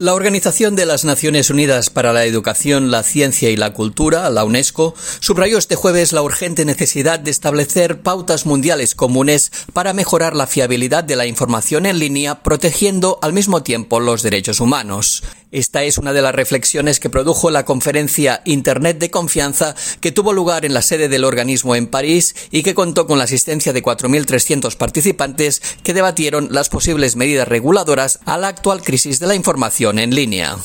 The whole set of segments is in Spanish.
La Organización de las Naciones Unidas para la Educación, la Ciencia y la Cultura, la UNESCO, subrayó este jueves la urgente necesidad de establecer pautas mundiales comunes para mejorar la fiabilidad de la información en línea, protegiendo al mismo tiempo los derechos humanos. Esta es una de las reflexiones que produjo la conferencia Internet de Confianza que tuvo lugar en la sede del organismo en París y que contó con la asistencia de 4.300 participantes que debatieron las posibles medidas reguladoras a la actual crisis de la información en línea.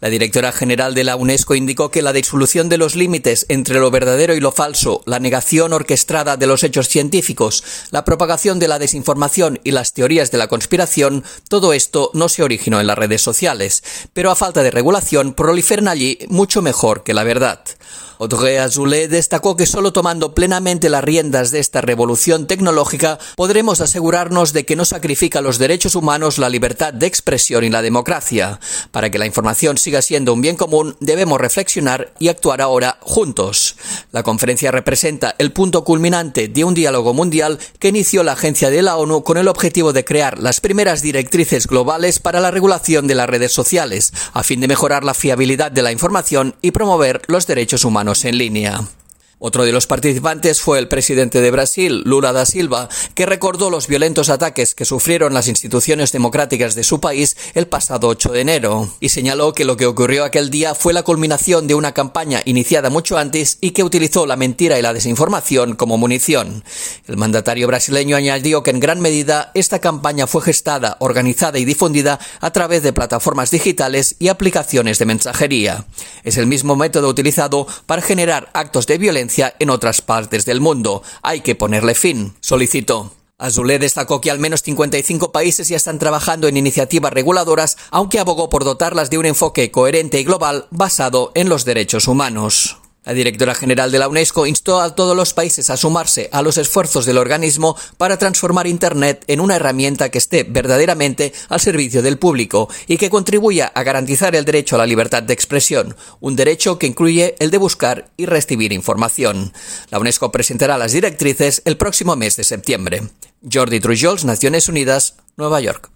La directora general de la UNESCO indicó que la disolución de los límites entre lo verdadero y lo falso, la negación orquestada de los hechos científicos, la propagación de la desinformación y las teorías de la conspiración, todo esto no se originó en las redes sociales, pero a falta de regulación proliferan allí mucho mejor que la verdad. Audrey Azoulay destacó que solo tomando plenamente las riendas de esta revolución tecnológica podremos asegurarnos de que no sacrifica los derechos humanos, la libertad de expresión y la democracia. Para que la información siga siendo un bien común, debemos reflexionar y actuar ahora juntos. La conferencia representa el punto culminante de un diálogo mundial que inició la agencia de la ONU con el objetivo de crear las primeras directrices globales para la regulación de las redes sociales, a fin de mejorar la fiabilidad de la información y promover los derechos humanos en línea. Otro de los participantes fue el presidente de Brasil, Lula da Silva, que recordó los violentos ataques que sufrieron las instituciones democráticas de su país el pasado 8 de enero, y señaló que lo que ocurrió aquel día fue la culminación de una campaña iniciada mucho antes y que utilizó la mentira y la desinformación como munición. El mandatario brasileño añadió que en gran medida esta campaña fue gestada, organizada y difundida a través de plataformas digitales y aplicaciones de mensajería. Es el mismo método utilizado para generar actos de en otras partes del mundo. Hay que ponerle fin, solicitó. Azulé destacó que al menos 55 países ya están trabajando en iniciativas reguladoras, aunque abogó por dotarlas de un enfoque coherente y global basado en los derechos humanos. La directora general de la UNESCO instó a todos los países a sumarse a los esfuerzos del organismo para transformar Internet en una herramienta que esté verdaderamente al servicio del público y que contribuya a garantizar el derecho a la libertad de expresión, un derecho que incluye el de buscar y recibir información. La UNESCO presentará las directrices el próximo mes de septiembre. Jordi Trujols, Naciones Unidas, Nueva York.